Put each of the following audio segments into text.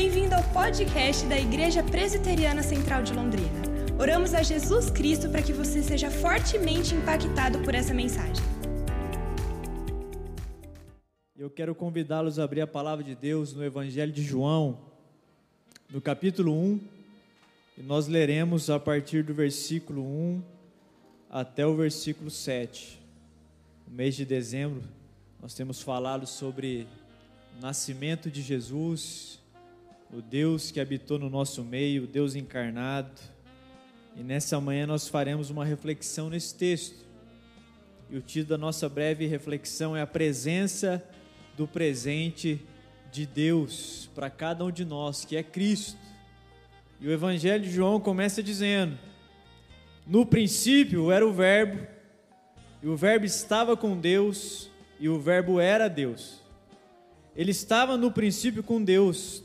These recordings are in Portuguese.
Bem-vindo ao podcast da Igreja Presbiteriana Central de Londrina. Oramos a Jesus Cristo para que você seja fortemente impactado por essa mensagem. Eu quero convidá-los a abrir a palavra de Deus no Evangelho de João, no capítulo 1, e nós leremos a partir do versículo 1 até o versículo 7. No mês de dezembro, nós temos falado sobre o nascimento de Jesus, o Deus que habitou no nosso meio, o Deus encarnado. E nessa manhã nós faremos uma reflexão nesse texto. E o título da nossa breve reflexão é a presença do presente de Deus para cada um de nós, que é Cristo. E o Evangelho de João começa dizendo: No princípio era o Verbo, e o Verbo estava com Deus, e o Verbo era Deus. Ele estava no princípio com Deus,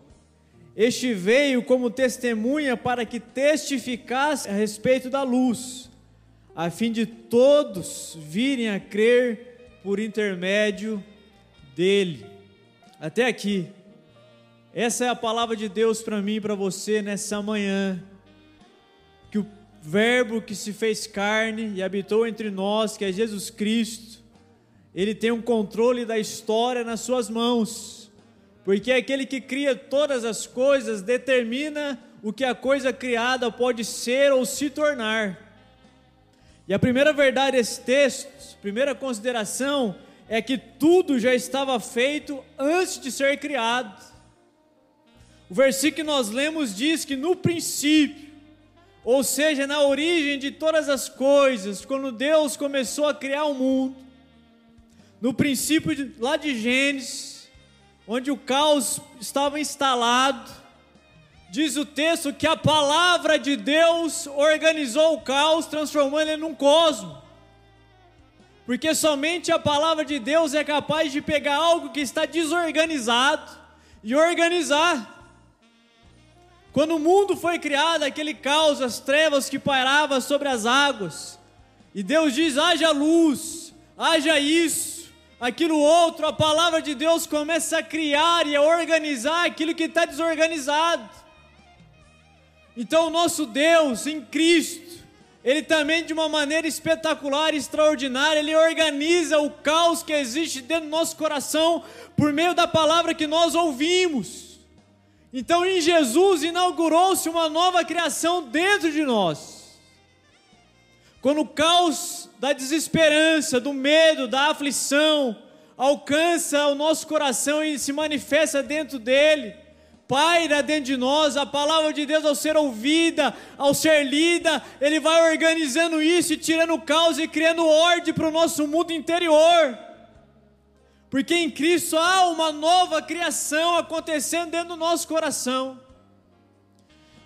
Este veio como testemunha para que testificasse a respeito da luz, a fim de todos virem a crer por intermédio dele. Até aqui. Essa é a palavra de Deus para mim e para você nessa manhã. Que o Verbo que se fez carne e habitou entre nós, que é Jesus Cristo, ele tem um controle da história nas suas mãos porque aquele que cria todas as coisas determina o que a coisa criada pode ser ou se tornar. E a primeira verdade desse texto, primeira consideração, é que tudo já estava feito antes de ser criado. O versículo que nós lemos diz que no princípio, ou seja, na origem de todas as coisas, quando Deus começou a criar o mundo, no princípio de, lá de Gênesis, onde o caos estava instalado. Diz o texto que a palavra de Deus organizou o caos, transformando ele num cosmo. Porque somente a palavra de Deus é capaz de pegar algo que está desorganizado e organizar. Quando o mundo foi criado, aquele caos, as trevas que pairavam sobre as águas, e Deus diz: haja luz, haja isso, aquilo outro, a palavra de Deus começa a criar e a organizar aquilo que está desorganizado. Então, o nosso Deus em Cristo, Ele também, de uma maneira espetacular extraordinária, Ele organiza o caos que existe dentro do nosso coração por meio da palavra que nós ouvimos. Então, em Jesus, inaugurou-se uma nova criação dentro de nós. Quando o caos da desesperança, do medo, da aflição alcança o nosso coração e se manifesta dentro dele, paira dentro de nós, a palavra de Deus ao ser ouvida, ao ser lida, ele vai organizando isso e tirando caos e criando ordem para o nosso mundo interior. Porque em Cristo há uma nova criação acontecendo dentro do nosso coração.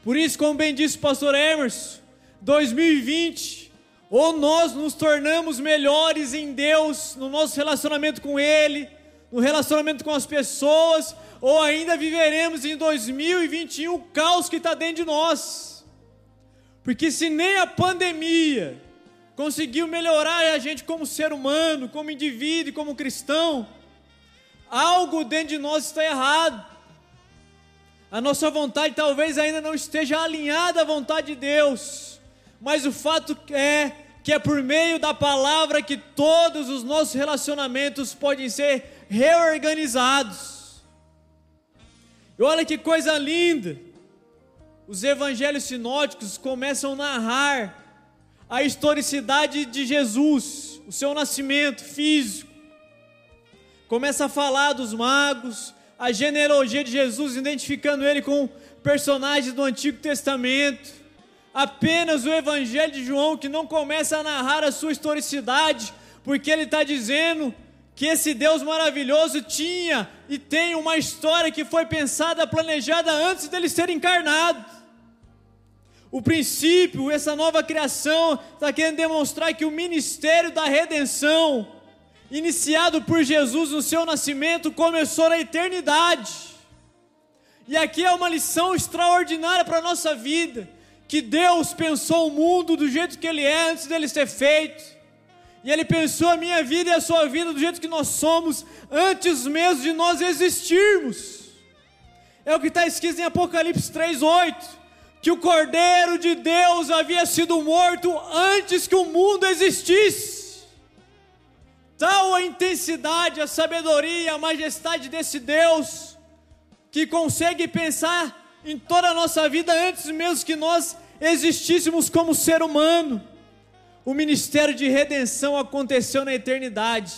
Por isso, como bem disse o pastor Emerson, 2020 ou nós nos tornamos melhores em Deus, no nosso relacionamento com Ele, no relacionamento com as pessoas, ou ainda viveremos em 2021 o caos que está dentro de nós. Porque se nem a pandemia conseguiu melhorar a gente como ser humano, como indivíduo como cristão, algo dentro de nós está errado. A nossa vontade talvez ainda não esteja alinhada à vontade de Deus mas o fato é que é por meio da palavra que todos os nossos relacionamentos podem ser reorganizados. E olha que coisa linda! Os evangelhos sinóticos começam a narrar a historicidade de Jesus, o seu nascimento físico. Começa a falar dos magos, a genealogia de Jesus, identificando ele com personagens do Antigo Testamento apenas o Evangelho de João, que não começa a narrar a sua historicidade, porque ele está dizendo que esse Deus maravilhoso tinha e tem uma história que foi pensada, planejada antes dele ser encarnado. o princípio, essa nova criação, está querendo demonstrar que o ministério da redenção, iniciado por Jesus no seu nascimento, começou na eternidade. E aqui é uma lição extraordinária para a nossa vida, que Deus pensou o mundo do jeito que ele é antes dele ser feito. E ele pensou a minha vida e a sua vida do jeito que nós somos antes mesmo de nós existirmos. É o que está escrito em Apocalipse 3:8 que o Cordeiro de Deus havia sido morto antes que o mundo existisse. Tal a intensidade, a sabedoria, a majestade desse Deus, que consegue pensar em toda a nossa vida antes mesmo que nós existíssemos como ser humano. O ministério de redenção aconteceu na eternidade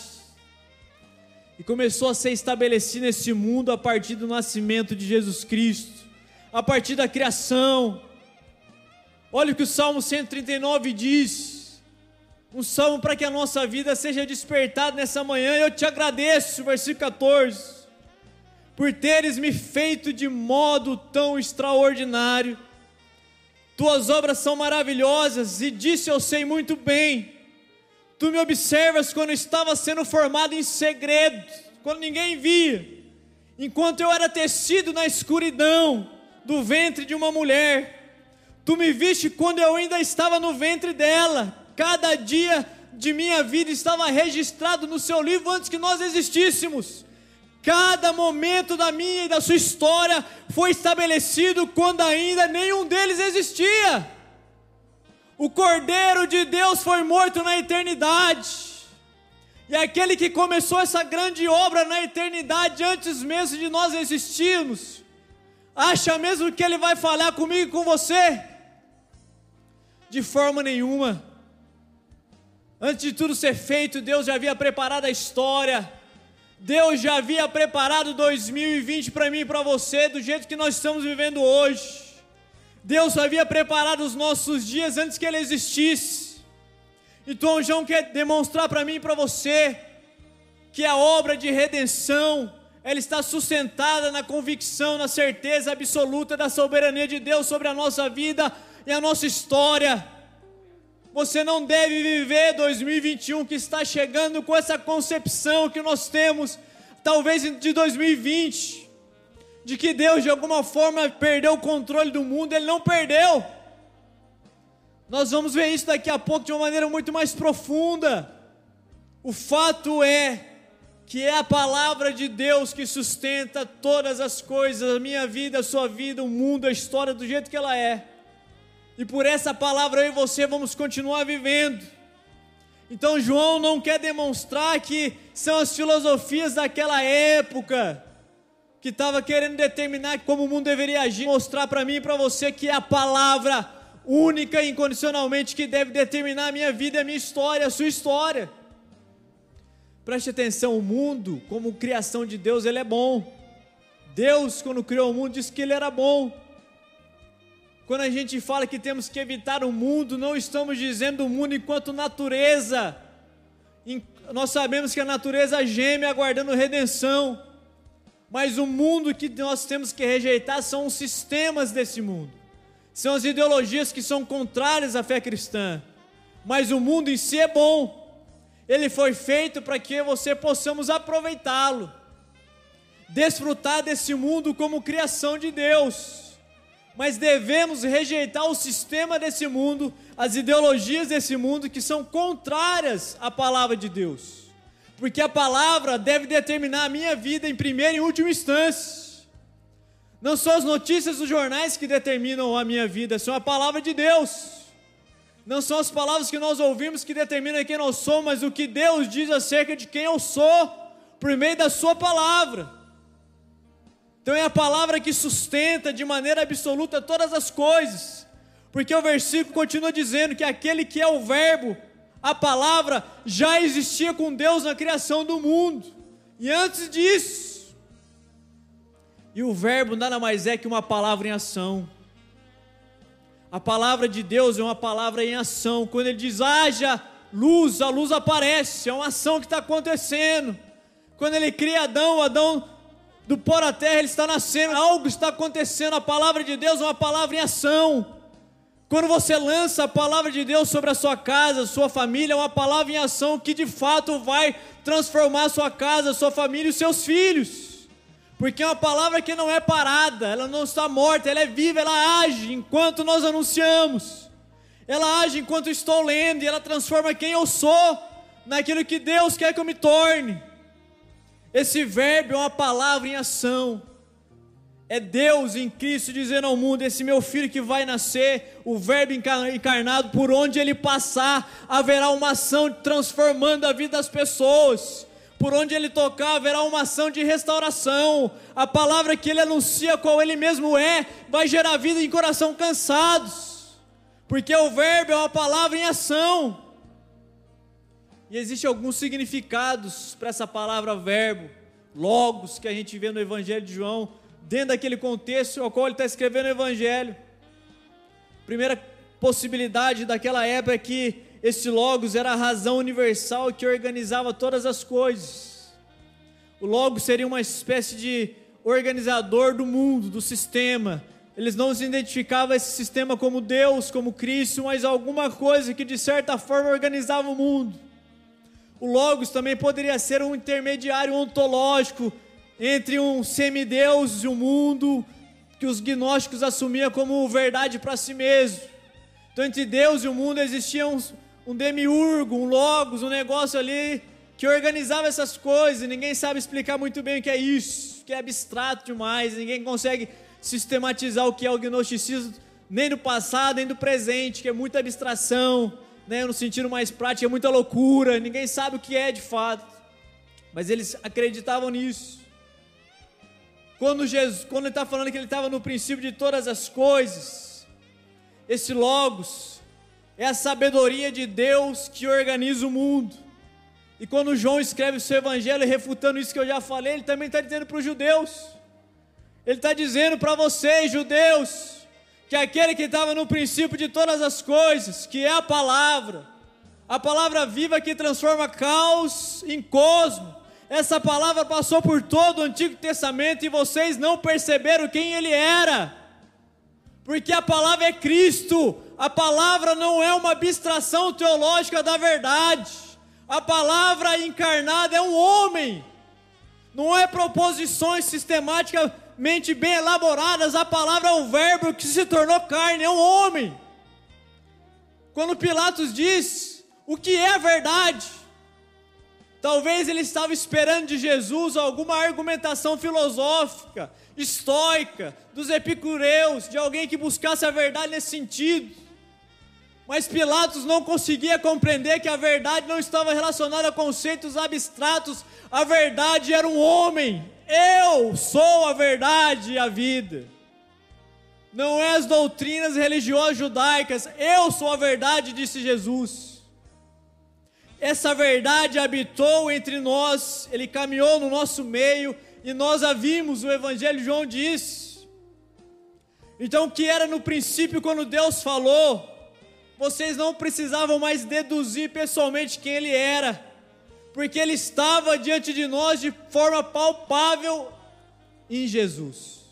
e começou a ser estabelecido nesse mundo a partir do nascimento de Jesus Cristo a partir da criação. Olha o que o Salmo 139 diz. Um salmo para que a nossa vida seja despertada nessa manhã. Eu te agradeço, versículo 14, por teres me feito de modo tão extraordinário. Tuas obras são maravilhosas, e disse eu sei muito bem. Tu me observas quando estava sendo formado em segredo, quando ninguém via, enquanto eu era tecido na escuridão do ventre de uma mulher. Tu me viste quando eu ainda estava no ventre dela. Cada dia de minha vida estava registrado no seu livro antes que nós existíssemos. Cada momento da minha e da sua história foi estabelecido quando ainda nenhum deles existia. O Cordeiro de Deus foi morto na eternidade. E aquele que começou essa grande obra na eternidade antes mesmo de nós existirmos, Acha mesmo que ele vai falar comigo e com você? De forma nenhuma. Antes de tudo ser feito, Deus já havia preparado a história. Deus já havia preparado 2020 para mim e para você, do jeito que nós estamos vivendo hoje. Deus havia preparado os nossos dias antes que ele existisse. Então, João quer demonstrar para mim e para você que a obra de redenção ela está sustentada na convicção, na certeza absoluta da soberania de Deus sobre a nossa vida e a nossa história. Você não deve viver 2021 que está chegando com essa concepção que nós temos, talvez de 2020, de que Deus de alguma forma perdeu o controle do mundo. Ele não perdeu. Nós vamos ver isso daqui a pouco de uma maneira muito mais profunda. O fato é que é a palavra de Deus que sustenta todas as coisas, a minha vida, a sua vida, o mundo, a história do jeito que ela é. E por essa palavra eu e você vamos continuar vivendo. Então João não quer demonstrar que são as filosofias daquela época que estava querendo determinar como o mundo deveria agir, mostrar para mim e para você que é a palavra única e incondicionalmente que deve determinar a minha vida, a minha história, a sua história. Preste atenção, o mundo, como criação de Deus, ele é bom. Deus, quando criou o mundo, disse que ele era bom. Quando a gente fala que temos que evitar o mundo, não estamos dizendo o mundo enquanto natureza. Nós sabemos que a natureza geme aguardando redenção. Mas o mundo que nós temos que rejeitar são os sistemas desse mundo. São as ideologias que são contrárias à fé cristã. Mas o mundo em si é bom. Ele foi feito para que você possamos aproveitá-lo, desfrutar desse mundo como criação de Deus. Mas devemos rejeitar o sistema desse mundo, as ideologias desse mundo que são contrárias à palavra de Deus. Porque a palavra deve determinar a minha vida em primeira e última instância. Não são as notícias dos jornais que determinam a minha vida, são a palavra de Deus. Não são as palavras que nós ouvimos que determinam quem nós somos, mas o que Deus diz acerca de quem eu sou, por meio da Sua palavra. Então é a palavra que sustenta de maneira absoluta todas as coisas, porque o versículo continua dizendo que aquele que é o Verbo, a palavra, já existia com Deus na criação do mundo, e antes disso, e o Verbo nada mais é que uma palavra em ação. A palavra de Deus é uma palavra em ação. Quando Ele diz haja luz, a luz aparece. É uma ação que está acontecendo. Quando Ele cria Adão, Adão do pó da terra, ele está nascendo. Algo está acontecendo. A palavra de Deus é uma palavra em ação. Quando você lança a palavra de Deus sobre a sua casa, sua família, é uma palavra em ação que de fato vai transformar sua casa, sua família e os seus filhos. Porque é uma palavra que não é parada, ela não está morta, ela é viva, ela age enquanto nós anunciamos. Ela age enquanto estou lendo e ela transforma quem eu sou naquilo que Deus quer que eu me torne. Esse verbo é uma palavra em ação. É Deus em Cristo dizendo ao mundo: esse meu filho que vai nascer, o Verbo encarnado, por onde ele passar, haverá uma ação transformando a vida das pessoas. Por onde ele tocar, haverá uma ação de restauração. A palavra que ele anuncia, qual ele mesmo é, vai gerar vida em coração cansados. Porque o Verbo é uma palavra em ação. E existem alguns significados para essa palavra verbo, logos, que a gente vê no Evangelho de João dentro daquele contexto ao qual ele está escrevendo o Evangelho. Primeira possibilidade daquela época é que esse Logos era a razão universal que organizava todas as coisas. O Logos seria uma espécie de organizador do mundo, do sistema. Eles não se identificavam esse sistema como Deus, como Cristo, mas alguma coisa que de certa forma organizava o mundo. O Logos também poderia ser um intermediário ontológico entre um semideus e um mundo que os gnósticos assumiam como verdade para si mesmo. Então, entre Deus e o mundo existia um, um demiurgo, um logos, um negócio ali que organizava essas coisas, ninguém sabe explicar muito bem o que é isso, que é abstrato demais, ninguém consegue sistematizar o que é o gnosticismo, nem do passado, nem do presente, que é muita abstração, né, no sentido mais prático, é muita loucura, ninguém sabe o que é de fato, mas eles acreditavam nisso. Quando, Jesus, quando ele está falando que ele estava no princípio de todas as coisas, esse Logos é a sabedoria de Deus que organiza o mundo. E quando João escreve o seu evangelho refutando isso que eu já falei, ele também está dizendo para os judeus. Ele está dizendo para vocês, judeus, que aquele que estava no princípio de todas as coisas, que é a palavra, a palavra viva que transforma caos em cosmo, essa palavra passou por todo o Antigo Testamento e vocês não perceberam quem ele era. Porque a palavra é Cristo. A palavra não é uma abstração teológica da verdade. A palavra encarnada é um homem. Não é proposições sistematicamente bem elaboradas. A palavra é o verbo que se tornou carne, é um homem. Quando Pilatos diz o que é a verdade, Talvez ele estava esperando de Jesus alguma argumentação filosófica, estoica, dos epicureus, de alguém que buscasse a verdade nesse sentido. Mas Pilatos não conseguia compreender que a verdade não estava relacionada a conceitos abstratos, a verdade era um homem. Eu sou a verdade e a vida. Não é as doutrinas religiosas judaicas, eu sou a verdade, disse Jesus. Essa verdade habitou entre nós, ele caminhou no nosso meio e nós a vimos, o Evangelho João diz. Então, o que era no princípio quando Deus falou, vocês não precisavam mais deduzir pessoalmente quem ele era, porque ele estava diante de nós de forma palpável em Jesus.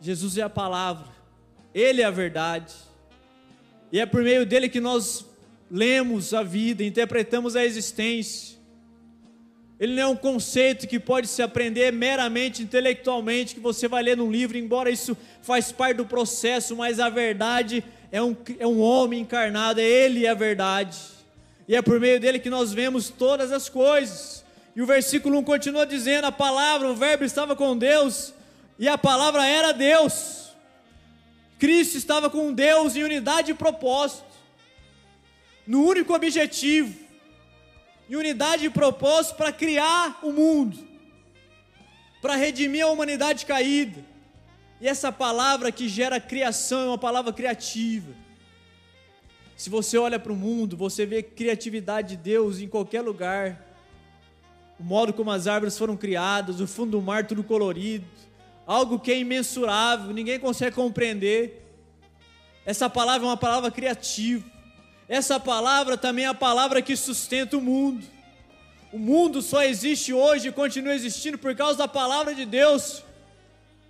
Jesus é a palavra, ele é a verdade, e é por meio dele que nós lemos a vida, interpretamos a existência. Ele não é um conceito que pode se aprender meramente intelectualmente, que você vai ler num livro, embora isso faz parte do processo, mas a verdade é um, é um homem encarnado, é Ele a verdade. E é por meio dele que nós vemos todas as coisas. E o versículo 1 continua dizendo: a palavra, o verbo estava com Deus, e a palavra era Deus. Cristo estava com Deus em unidade e propósito no único objetivo, em unidade e propósito para criar o mundo, para redimir a humanidade caída. E essa palavra que gera criação é uma palavra criativa. Se você olha para o mundo, você vê criatividade de Deus em qualquer lugar. O modo como as árvores foram criadas, o fundo do mar tudo colorido, algo que é imensurável, ninguém consegue compreender. Essa palavra é uma palavra criativa. Essa palavra também é a palavra que sustenta o mundo. O mundo só existe hoje e continua existindo por causa da palavra de Deus.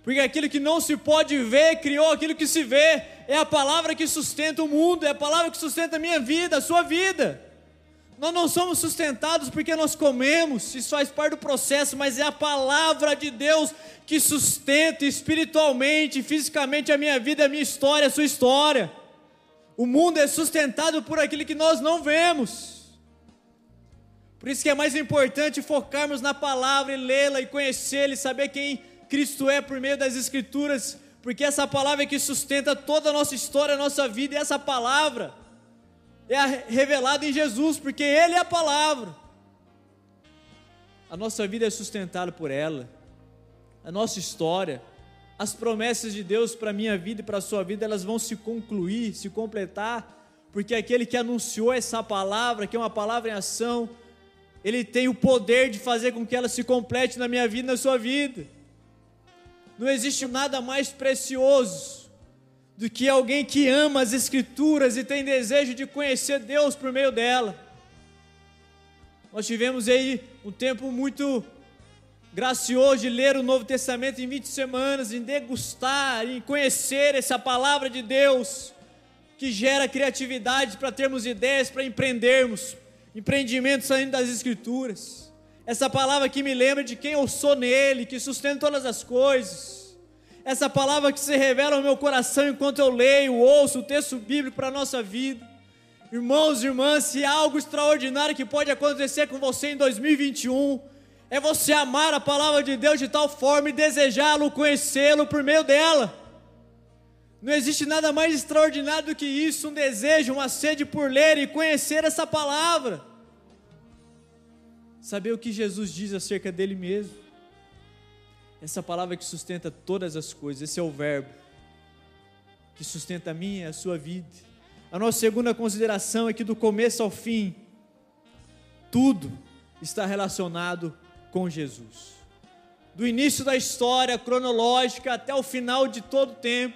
Porque aquilo que não se pode ver criou aquilo que se vê. É a palavra que sustenta o mundo, é a palavra que sustenta a minha vida, a sua vida. Nós não somos sustentados porque nós comemos, isso faz parte do processo, mas é a palavra de Deus que sustenta espiritualmente, fisicamente a minha vida, a minha história, a sua história. O mundo é sustentado por aquilo que nós não vemos. Por isso que é mais importante focarmos na palavra e lê-la e conhecê-la e saber quem Cristo é por meio das Escrituras, porque essa palavra é que sustenta toda a nossa história, a nossa vida, e essa palavra é revelada em Jesus, porque Ele é a palavra. A nossa vida é sustentada por ela, a nossa história, as promessas de Deus para a minha vida e para a sua vida, elas vão se concluir, se completar, porque aquele que anunciou essa palavra, que é uma palavra em ação, ele tem o poder de fazer com que ela se complete na minha vida e na sua vida. Não existe nada mais precioso do que alguém que ama as Escrituras e tem desejo de conhecer Deus por meio dela. Nós tivemos aí um tempo muito gracioso de ler o Novo Testamento em 20 semanas, em degustar, em conhecer essa palavra de Deus, que gera criatividade para termos ideias, para empreendermos, empreendimentos saindo das Escrituras. Essa palavra que me lembra de quem eu sou nele, que sustenta todas as coisas. Essa palavra que se revela no meu coração enquanto eu leio, ouço o texto bíblico para a nossa vida. Irmãos e irmãs, se há algo extraordinário que pode acontecer com você em 2021, é você amar a palavra de Deus de tal forma e desejá-lo, conhecê-lo por meio dela. Não existe nada mais extraordinário do que isso, um desejo, uma sede por ler e conhecer essa palavra. Saber o que Jesus diz acerca dele mesmo. Essa palavra que sustenta todas as coisas, esse é o verbo que sustenta a minha e a sua vida. A nossa segunda consideração é que do começo ao fim, tudo está relacionado com Jesus. Do início da história cronológica até o final de todo o tempo.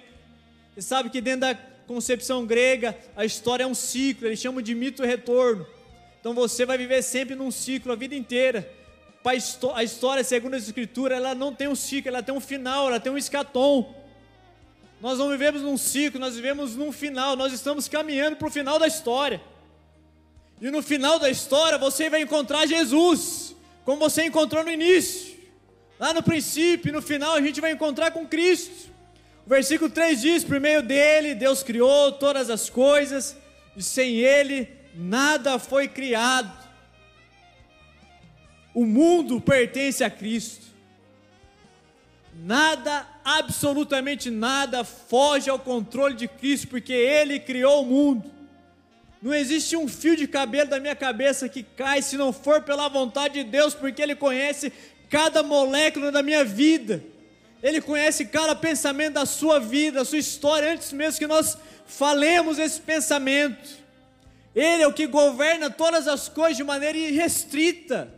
Você sabe que dentro da concepção grega, a história é um ciclo, eles chamam de mito retorno. Então você vai viver sempre num ciclo a vida inteira. A história, segundo a Escritura, ela não tem um ciclo, ela tem um final, ela tem um escatom. Nós não vivemos num ciclo, nós vivemos num final, nós estamos caminhando para o final da história. E no final da história você vai encontrar Jesus como você encontrou no início. Lá no princípio, no final, a gente vai encontrar com Cristo. O versículo 3 diz: Por meio dele, Deus criou todas as coisas, e sem ele, nada foi criado. O mundo pertence a Cristo. Nada, absolutamente nada, foge ao controle de Cristo, porque Ele criou o mundo. Não existe um fio de cabelo da minha cabeça que cai se não for pela vontade de Deus, porque Ele conhece cada molécula da minha vida. Ele conhece cada pensamento da sua vida, da sua história, antes mesmo que nós falemos esse pensamento. Ele é o que governa todas as coisas de maneira irrestrita.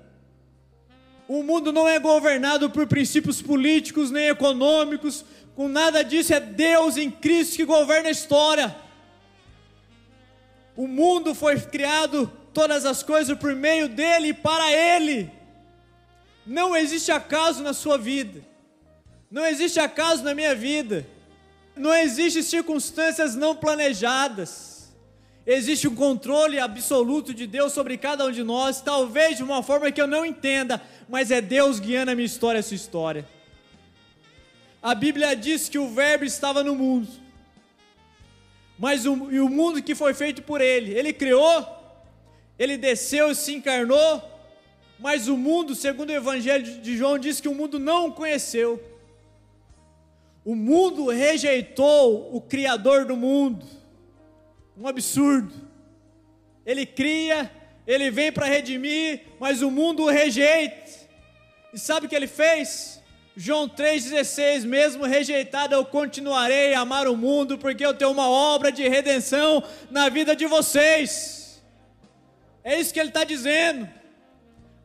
O mundo não é governado por princípios políticos nem econômicos, com nada disso, é Deus em Cristo que governa a história. O mundo foi criado, todas as coisas por meio dele e para ele. Não existe acaso na sua vida. Não existe acaso na minha vida. Não existe circunstâncias não planejadas. Existe um controle absoluto de Deus sobre cada um de nós, talvez de uma forma que eu não entenda, mas é Deus guiando a minha história, a sua história. A Bíblia diz que o Verbo estava no mundo mas o, e o mundo que foi feito por Ele. Ele criou, Ele desceu e se encarnou, mas o mundo, segundo o Evangelho de João, diz que o mundo não o conheceu. O mundo rejeitou o Criador do mundo. Um absurdo. Ele cria, ele vem para redimir, mas o mundo o rejeita. E sabe o que ele fez? João 3,16: Mesmo rejeitado, eu continuarei a amar o mundo, porque eu tenho uma obra de redenção na vida de vocês. É isso que ele está dizendo.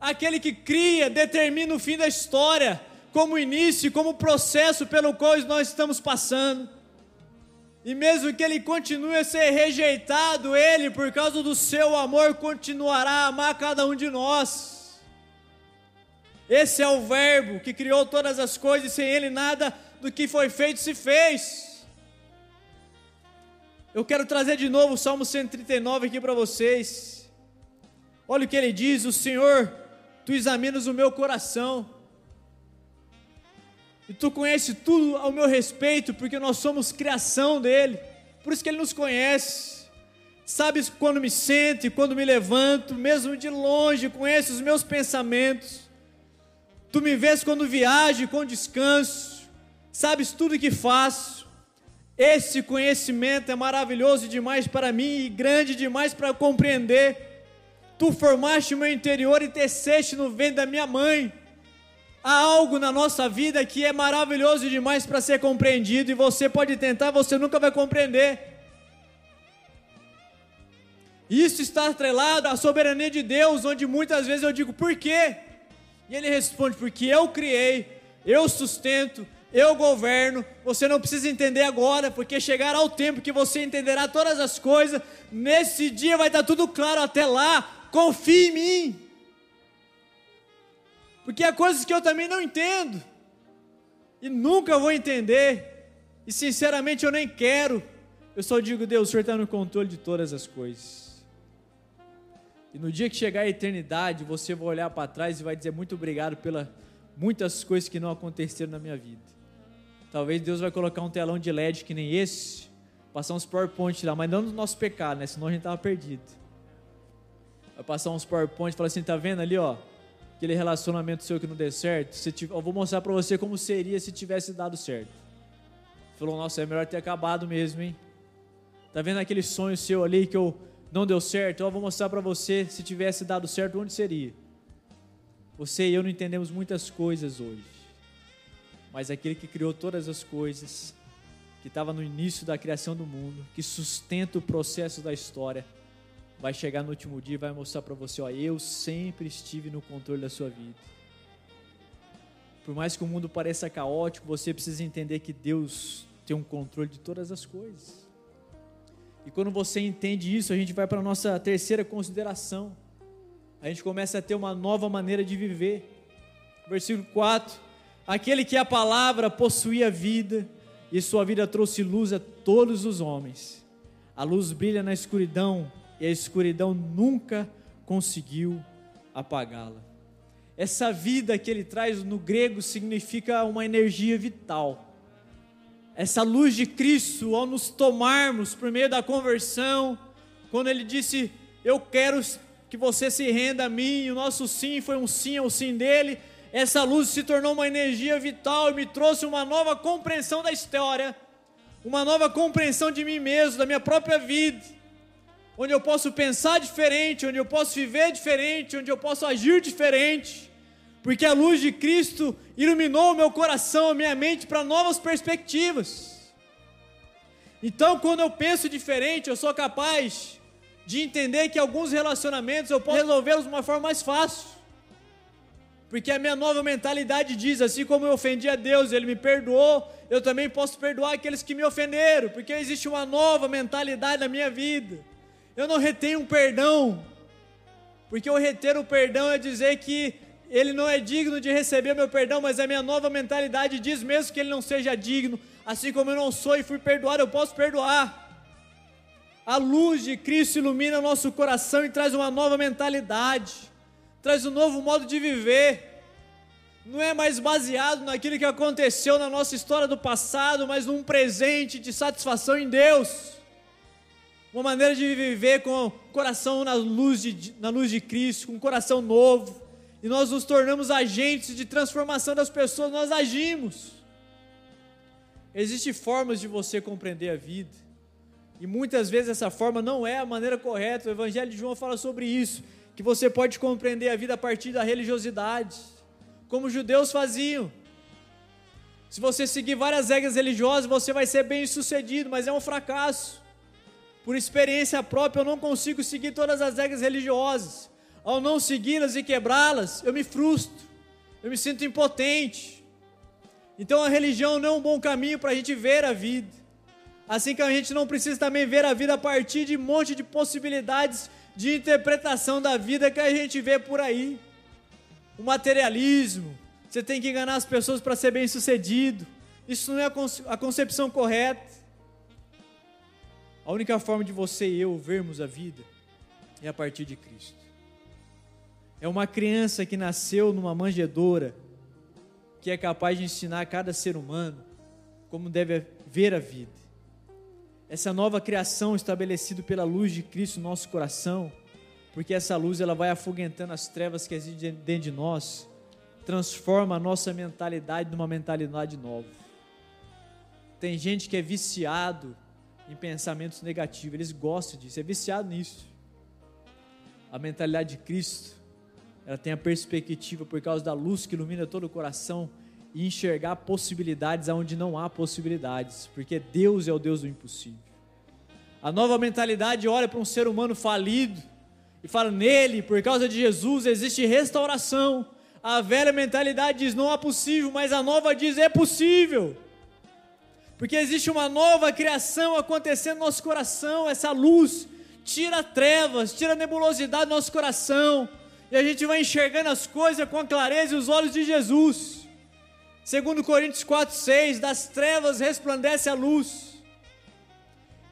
Aquele que cria, determina o fim da história, como início, como processo pelo qual nós estamos passando. E mesmo que ele continue a ser rejeitado, ele, por causa do seu amor, continuará a amar cada um de nós. Esse é o Verbo que criou todas as coisas, e sem Ele nada do que foi feito se fez. Eu quero trazer de novo o Salmo 139 aqui para vocês. Olha o que ele diz: O Senhor, tu examinas o meu coração. E tu conhece tudo ao meu respeito, porque nós somos criação dele. Por isso que ele nos conhece. Sabes quando me sento quando me levanto, mesmo de longe, conhece os meus pensamentos. Tu me vês quando viajo quando descanso. Sabes tudo que faço. Esse conhecimento é maravilhoso demais para mim e grande demais para compreender. Tu formaste o meu interior e teceste no ventre da minha mãe. Há algo na nossa vida que é maravilhoso demais para ser compreendido e você pode tentar, você nunca vai compreender. Isso está atrelado à soberania de Deus, onde muitas vezes eu digo, por quê? E ele responde, porque eu criei, eu sustento, eu governo. Você não precisa entender agora, porque chegará o tempo que você entenderá todas as coisas. Nesse dia vai estar tudo claro até lá. Confie em mim. Porque há coisas que eu também não entendo. E nunca vou entender. E sinceramente eu nem quero. Eu só digo, Deus, o Senhor está no controle de todas as coisas. E no dia que chegar a eternidade, você vai olhar para trás e vai dizer muito obrigado pelas muitas coisas que não aconteceram na minha vida. Talvez Deus vai colocar um telão de LED que nem esse, passar uns PowerPoint lá, mas não no nosso pecado, né? Senão a gente estava perdido. Vai passar uns PowerPoint e falar assim: tá vendo ali, ó? Aquele relacionamento seu que não deu certo, eu vou mostrar para você como seria se tivesse dado certo. Falou, nossa, é melhor ter acabado mesmo, hein? Tá vendo aquele sonho seu ali que eu não deu certo? Eu vou mostrar para você se tivesse dado certo onde seria. Você e eu não entendemos muitas coisas hoje. Mas aquele que criou todas as coisas, que estava no início da criação do mundo, que sustenta o processo da história, vai chegar no último dia e vai mostrar para você, ó, eu sempre estive no controle da sua vida. Por mais que o mundo pareça caótico, você precisa entender que Deus tem um controle de todas as coisas. E quando você entende isso, a gente vai para a nossa terceira consideração. A gente começa a ter uma nova maneira de viver. Versículo 4: Aquele que a palavra possuía vida, e sua vida trouxe luz a todos os homens. A luz brilha na escuridão, e a escuridão nunca conseguiu apagá-la. Essa vida que ele traz no grego significa uma energia vital. Essa luz de Cristo, ao nos tomarmos por meio da conversão, quando ele disse: Eu quero que você se renda a mim, o nosso sim foi um sim ao sim dele, essa luz se tornou uma energia vital e me trouxe uma nova compreensão da história, uma nova compreensão de mim mesmo, da minha própria vida onde eu posso pensar diferente, onde eu posso viver diferente, onde eu posso agir diferente, porque a luz de Cristo iluminou o meu coração, a minha mente para novas perspectivas. Então, quando eu penso diferente, eu sou capaz de entender que alguns relacionamentos eu posso resolvê-los de uma forma mais fácil. Porque a minha nova mentalidade diz: assim como eu ofendi a Deus, Ele me perdoou, eu também posso perdoar aqueles que me ofenderam, porque existe uma nova mentalidade na minha vida. Eu não retenho um perdão, porque o reter o perdão é dizer que ele não é digno de receber meu perdão, mas a minha nova mentalidade diz mesmo que ele não seja digno, assim como eu não sou e fui perdoado, eu posso perdoar. A luz de Cristo ilumina nosso coração e traz uma nova mentalidade, traz um novo modo de viver. Não é mais baseado naquilo que aconteceu na nossa história do passado, mas num presente de satisfação em Deus uma maneira de viver com o coração na luz de, na luz de Cristo, com um coração novo, e nós nos tornamos agentes de transformação das pessoas, nós agimos. Existem formas de você compreender a vida, e muitas vezes essa forma não é a maneira correta. O Evangelho de João fala sobre isso, que você pode compreender a vida a partir da religiosidade, como os judeus faziam. Se você seguir várias regras religiosas, você vai ser bem sucedido, mas é um fracasso. Por experiência própria, eu não consigo seguir todas as regras religiosas. Ao não segui-las e quebrá-las, eu me frustro, eu me sinto impotente. Então a religião não é um bom caminho para a gente ver a vida. Assim que a gente não precisa também ver a vida a partir de um monte de possibilidades de interpretação da vida que a gente vê por aí. O materialismo, você tem que enganar as pessoas para ser bem sucedido. Isso não é a concepção correta. A única forma de você e eu vermos a vida é a partir de Cristo. É uma criança que nasceu numa manjedoura, que é capaz de ensinar a cada ser humano como deve ver a vida. Essa nova criação estabelecida pela luz de Cristo no nosso coração, porque essa luz ela vai afoguentando as trevas que existem dentro de nós, transforma a nossa mentalidade numa mentalidade nova. Tem gente que é viciado em pensamentos negativos, eles gostam disso, é viciado nisso. A mentalidade de Cristo, ela tem a perspectiva por causa da luz que ilumina todo o coração e enxergar possibilidades aonde não há possibilidades, porque Deus é o Deus do impossível. A nova mentalidade olha para um ser humano falido e fala: nele, por causa de Jesus, existe restauração. A velha mentalidade diz: não é possível, mas a nova diz: é possível. Porque existe uma nova criação acontecendo no nosso coração, essa luz tira trevas, tira nebulosidade do nosso coração, e a gente vai enxergando as coisas com a clareza e os olhos de Jesus. Segundo Coríntios 4:6, das trevas resplandece a luz.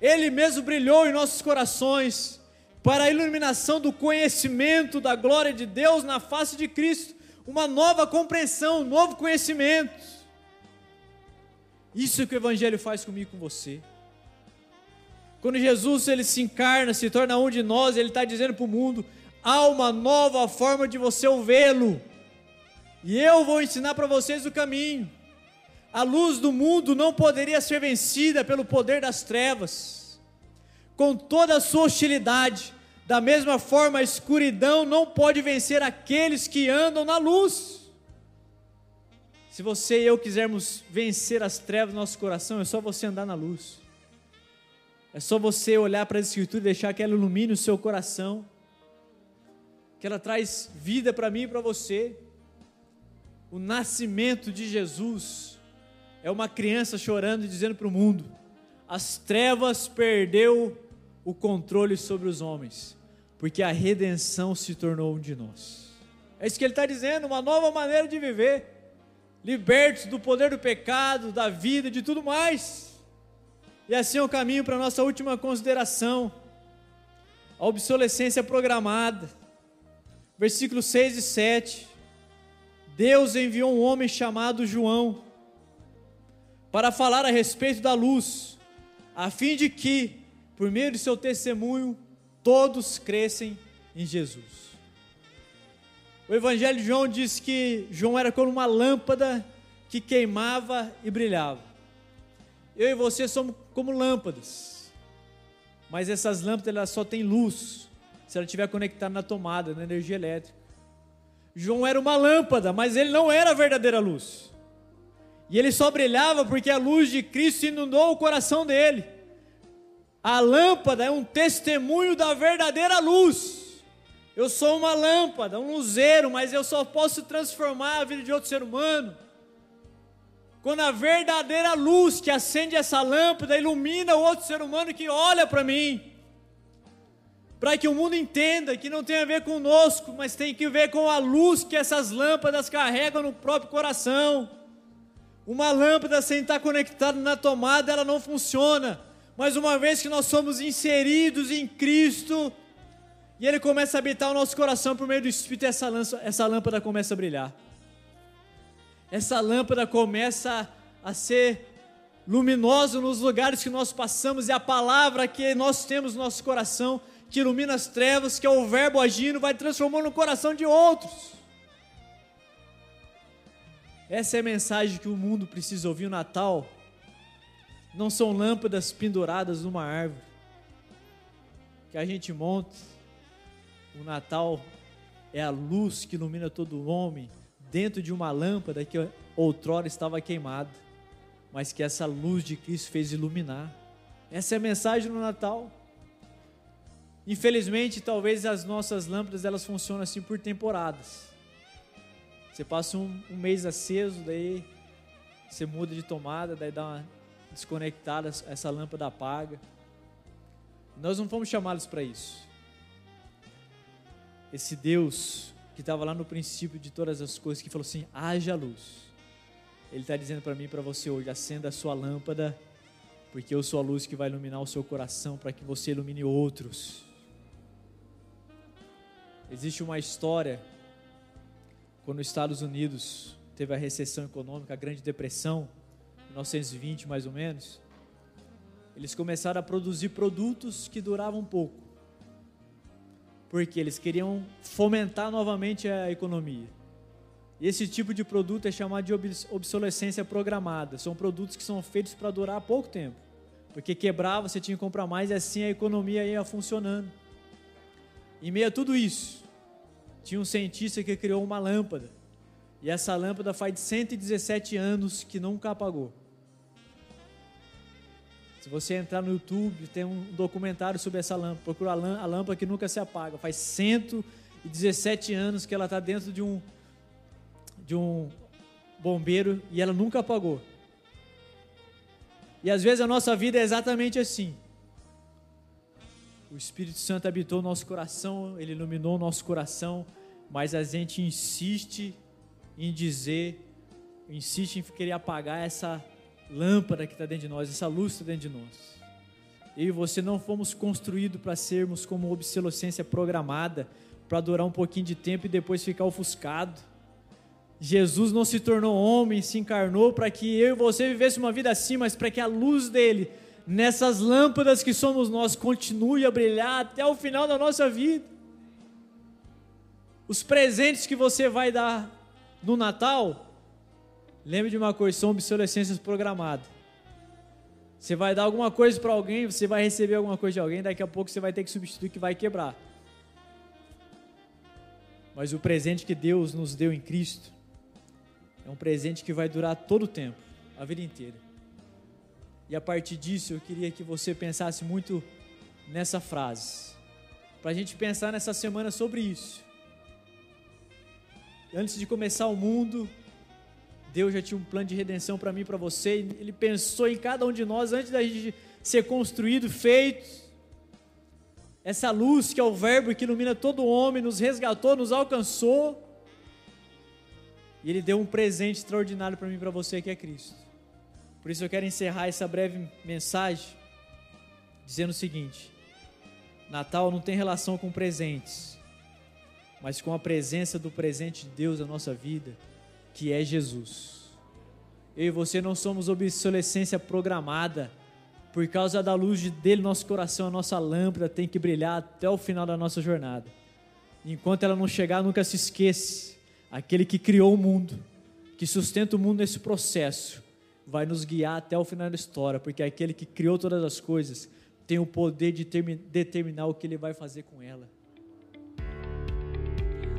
Ele mesmo brilhou em nossos corações para a iluminação do conhecimento da glória de Deus na face de Cristo, uma nova compreensão, um novo conhecimento. Isso é que o Evangelho faz comigo e com você. Quando Jesus ele se encarna, se torna um de nós, ele está dizendo para o mundo: há uma nova forma de você ouvi-lo. E eu vou ensinar para vocês o caminho. A luz do mundo não poderia ser vencida pelo poder das trevas. Com toda a sua hostilidade, da mesma forma a escuridão não pode vencer aqueles que andam na luz. Se você e eu quisermos vencer as trevas do nosso coração, é só você andar na luz. É só você olhar para a Escritura e deixar que ela ilumine o seu coração. Que ela traz vida para mim e para você. O nascimento de Jesus é uma criança chorando e dizendo para o mundo: as trevas perdeu o controle sobre os homens, porque a redenção se tornou um de nós. É isso que ele está dizendo, uma nova maneira de viver libertos do poder do pecado, da vida, de tudo mais. E assim é o caminho para a nossa última consideração, a obsolescência programada. Versículos 6 e 7. Deus enviou um homem chamado João para falar a respeito da luz, a fim de que, por meio de seu testemunho, todos crescem em Jesus. O Evangelho de João diz que João era como uma lâmpada que queimava e brilhava. Eu e você somos como lâmpadas, mas essas lâmpadas elas só têm luz se ela estiver conectada na tomada, na energia elétrica. João era uma lâmpada, mas ele não era a verdadeira luz. E ele só brilhava porque a luz de Cristo inundou o coração dele. A lâmpada é um testemunho da verdadeira luz. Eu sou uma lâmpada, um luzeiro, mas eu só posso transformar a vida de outro ser humano quando a verdadeira luz que acende essa lâmpada ilumina o outro ser humano que olha para mim. Para que o mundo entenda que não tem a ver conosco, mas tem que ver com a luz que essas lâmpadas carregam no próprio coração. Uma lâmpada sem estar conectada na tomada, ela não funciona. Mas uma vez que nós somos inseridos em Cristo, e ele começa a habitar o nosso coração por meio do Espírito, essa, lança, essa lâmpada começa a brilhar. Essa lâmpada começa a ser luminosa nos lugares que nós passamos, e a palavra que nós temos no nosso coração, que ilumina as trevas, que é o Verbo agindo, vai transformando o coração de outros. Essa é a mensagem que o mundo precisa ouvir no Natal. Não são lâmpadas penduradas numa árvore que a gente monta o Natal é a luz que ilumina todo homem dentro de uma lâmpada que outrora estava queimada, mas que essa luz de Cristo fez iluminar. Essa é a mensagem do Natal. Infelizmente, talvez as nossas lâmpadas elas funcionam assim por temporadas. Você passa um, um mês aceso, daí você muda de tomada, daí dá uma desconectada, essa lâmpada apaga. Nós não fomos chamados para isso esse Deus que estava lá no princípio de todas as coisas, que falou assim: haja luz. Ele está dizendo para mim e para você hoje: acenda a sua lâmpada, porque eu sou a luz que vai iluminar o seu coração para que você ilumine outros. Existe uma história quando os Estados Unidos teve a recessão econômica, a Grande Depressão, 1920 mais ou menos. Eles começaram a produzir produtos que duravam pouco, porque eles queriam fomentar novamente a economia. Esse tipo de produto é chamado de obsolescência programada. São produtos que são feitos para durar pouco tempo. Porque quebrava, você tinha que comprar mais e assim a economia ia funcionando. Em meio a tudo isso, tinha um cientista que criou uma lâmpada. E essa lâmpada faz 117 anos que nunca apagou. Se você entrar no YouTube, tem um documentário sobre essa lâmpada. Procura a lâmpada que nunca se apaga. Faz 117 anos que ela está dentro de um, de um bombeiro e ela nunca apagou. E às vezes a nossa vida é exatamente assim. O Espírito Santo habitou nosso coração, ele iluminou nosso coração, mas a gente insiste em dizer, insiste em querer apagar essa lâmpada que está dentro de nós, essa luz está dentro de nós. Eu e você não fomos construídos para sermos como obsolescência programada, para durar um pouquinho de tempo e depois ficar ofuscado. Jesus não se tornou homem, se encarnou para que eu e você vivesse uma vida assim, mas para que a luz dele, nessas lâmpadas que somos nós, continue a brilhar até o final da nossa vida. Os presentes que você vai dar no Natal, lembre de uma coisa, são obsolescências programadas. Você vai dar alguma coisa para alguém, você vai receber alguma coisa de alguém, daqui a pouco você vai ter que substituir que vai quebrar. Mas o presente que Deus nos deu em Cristo é um presente que vai durar todo o tempo, a vida inteira. E a partir disso, eu queria que você pensasse muito nessa frase. Para a gente pensar nessa semana sobre isso. Antes de começar o mundo, Deus já tinha um plano de redenção para mim e para você. Ele pensou em cada um de nós antes da gente ser construído, feito. Essa luz que é o Verbo que ilumina todo homem, nos resgatou, nos alcançou. E Ele deu um presente extraordinário para mim e para você que é Cristo. Por isso eu quero encerrar essa breve mensagem dizendo o seguinte: Natal não tem relação com presentes, mas com a presença do presente de Deus na nossa vida, que é Jesus. Eu e você não somos obsolescência programada. Por causa da luz dele, nosso coração, a nossa lâmpada tem que brilhar até o final da nossa jornada. Enquanto ela não chegar, nunca se esqueça aquele que criou o mundo, que sustenta o mundo nesse processo, vai nos guiar até o final da história, porque aquele que criou todas as coisas tem o poder de determinar o que ele vai fazer com ela.